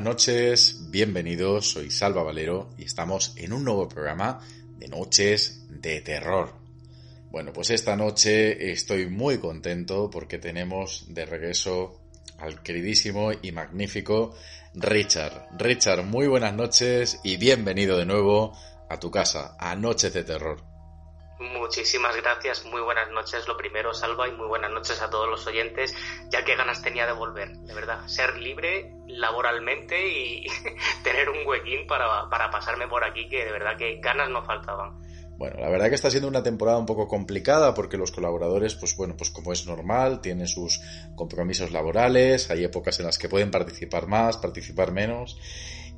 buenas noches, bienvenidos, soy Salva Valero y estamos en un nuevo programa de Noches de Terror. Bueno, pues esta noche estoy muy contento porque tenemos de regreso al queridísimo y magnífico Richard. Richard, muy buenas noches y bienvenido de nuevo a tu casa, a Noches de Terror. Muchísimas gracias, muy buenas noches. Lo primero, Salva, y muy buenas noches a todos los oyentes. Ya que ganas tenía de volver, de verdad. Ser libre laboralmente y tener un huequín para, para pasarme por aquí, que de verdad que ganas no faltaban. Bueno, la verdad que está siendo una temporada un poco complicada porque los colaboradores, pues bueno, pues como es normal, tienen sus compromisos laborales, hay épocas en las que pueden participar más, participar menos.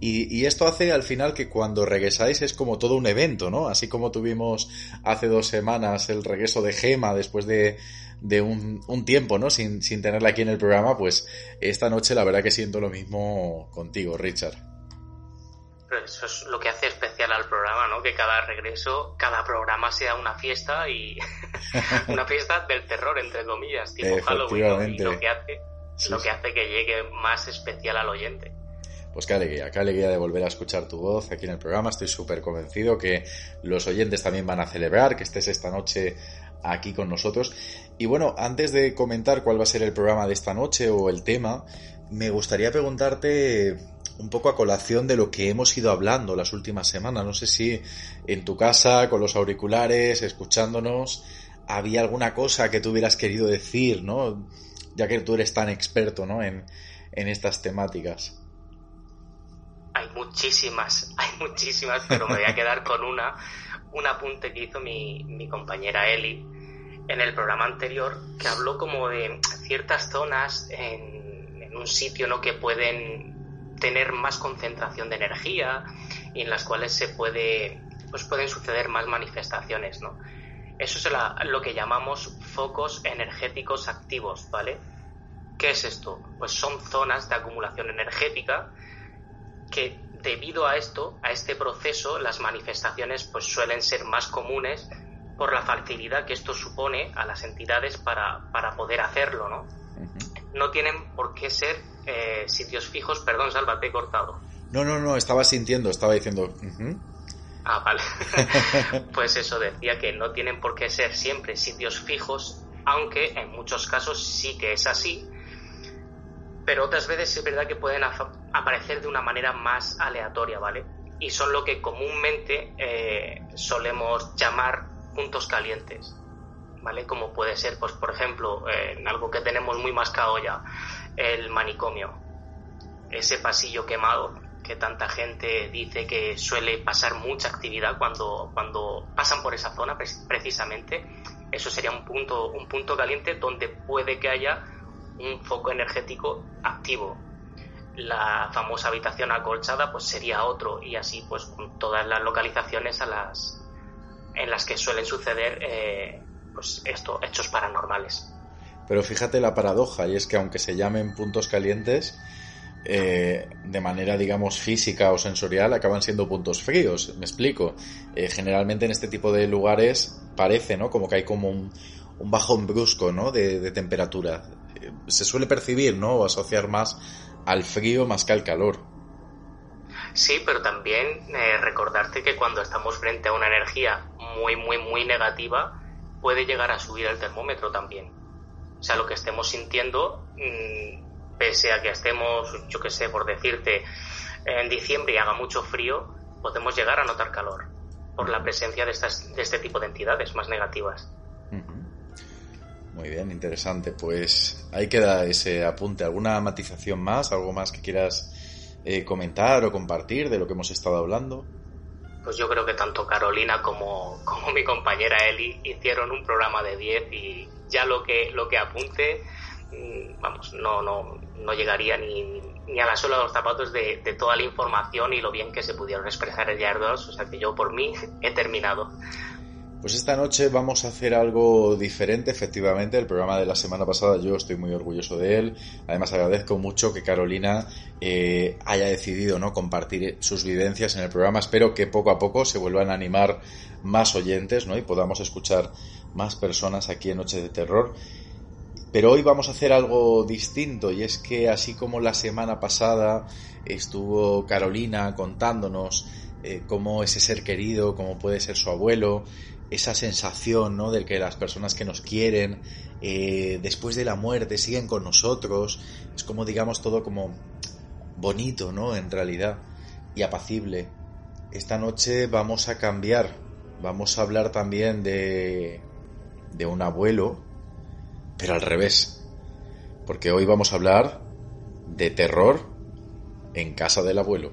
Y, y, esto hace al final que cuando regresáis es como todo un evento, ¿no? Así como tuvimos hace dos semanas el regreso de Gema después de, de un, un, tiempo, ¿no? Sin, sin tenerla aquí en el programa, pues esta noche la verdad que siento lo mismo contigo, Richard. Eso es lo que hace especial al programa, ¿no? Que cada regreso, cada programa sea una fiesta y una fiesta del terror, entre comillas, tipo Halloween, ¿no? y lo que hace, sí, lo que hace que llegue más especial al oyente. Pues qué alegría, qué alegría de volver a escuchar tu voz aquí en el programa. Estoy súper convencido que los oyentes también van a celebrar que estés esta noche aquí con nosotros. Y bueno, antes de comentar cuál va a ser el programa de esta noche o el tema, me gustaría preguntarte un poco a colación de lo que hemos ido hablando las últimas semanas. No sé si en tu casa, con los auriculares, escuchándonos, había alguna cosa que tú hubieras querido decir, ¿no? Ya que tú eres tan experto, ¿no? En, en estas temáticas. Hay muchísimas, hay muchísimas, pero me voy a quedar con una, un apunte que hizo mi, mi compañera Eli en el programa anterior, que habló como de ciertas zonas en, un sitio, ¿no? Que pueden tener más concentración de energía y en las cuales se puede, pues pueden suceder más manifestaciones, ¿no? Eso es lo que llamamos focos energéticos activos, ¿vale? ¿Qué es esto? Pues son zonas de acumulación energética que debido a esto, a este proceso, las manifestaciones pues suelen ser más comunes por la facilidad que esto supone a las entidades para, para poder hacerlo, ¿no? Uh -huh. No tienen por qué ser eh, sitios fijos, perdón, Salva, te he cortado. No, no, no, estaba sintiendo, estaba diciendo... Uh -huh. Ah, vale. pues eso decía que no tienen por qué ser siempre sitios fijos, aunque en muchos casos sí que es así, pero otras veces es verdad que pueden aparecer de una manera más aleatoria, ¿vale? Y son lo que comúnmente eh, solemos llamar puntos calientes, ¿vale? Como puede ser, pues por ejemplo, eh, algo que tenemos muy mascado ya, el manicomio, ese pasillo quemado que tanta gente dice que suele pasar mucha actividad cuando, cuando pasan por esa zona precisamente, eso sería un punto, un punto caliente donde puede que haya un foco energético activo. La famosa habitación acolchada pues sería otro y así pues con todas las localizaciones a las en las que suelen suceder eh, pues esto hechos paranormales. Pero fíjate la paradoja y es que aunque se llamen puntos calientes eh, de manera digamos física o sensorial acaban siendo puntos fríos. Me explico. Eh, generalmente en este tipo de lugares parece, ¿no? Como que hay como un, un bajón brusco, ¿no? De, de temperatura se suele percibir, ¿no? O asociar más al frío más que al calor. Sí, pero también eh, recordarte que cuando estamos frente a una energía muy, muy, muy negativa, puede llegar a subir el termómetro también. O sea, lo que estemos sintiendo, mmm, pese a que estemos, yo qué sé, por decirte, en diciembre y haga mucho frío, podemos llegar a notar calor por la presencia de, estas, de este tipo de entidades más negativas. Uh -huh. Muy bien, interesante. Pues ahí queda ese apunte. ¿Alguna matización más? ¿Algo más que quieras eh, comentar o compartir de lo que hemos estado hablando? pues yo creo que tanto Carolina como, como mi compañera Eli hicieron un programa de 10 y ya lo que, lo que apunte, mm, vamos, no, no, no llegaría ni, ni a la sola de los zapatos de, de, toda la información y lo bien que se pudieron expresar el 2, o sea que yo por mí he terminado. Pues esta noche vamos a hacer algo diferente, efectivamente. El programa de la semana pasada yo estoy muy orgulloso de él. Además agradezco mucho que Carolina eh, haya decidido no compartir sus vivencias en el programa. Espero que poco a poco se vuelvan a animar más oyentes ¿no? y podamos escuchar más personas aquí en Noche de Terror. Pero hoy vamos a hacer algo distinto y es que así como la semana pasada estuvo Carolina contándonos eh, cómo ese ser querido, cómo puede ser su abuelo, esa sensación, ¿no? De que las personas que nos quieren eh, después de la muerte siguen con nosotros. Es como, digamos, todo como bonito, ¿no? En realidad. Y apacible. Esta noche vamos a cambiar. Vamos a hablar también de, de un abuelo, pero al revés. Porque hoy vamos a hablar de terror en casa del abuelo.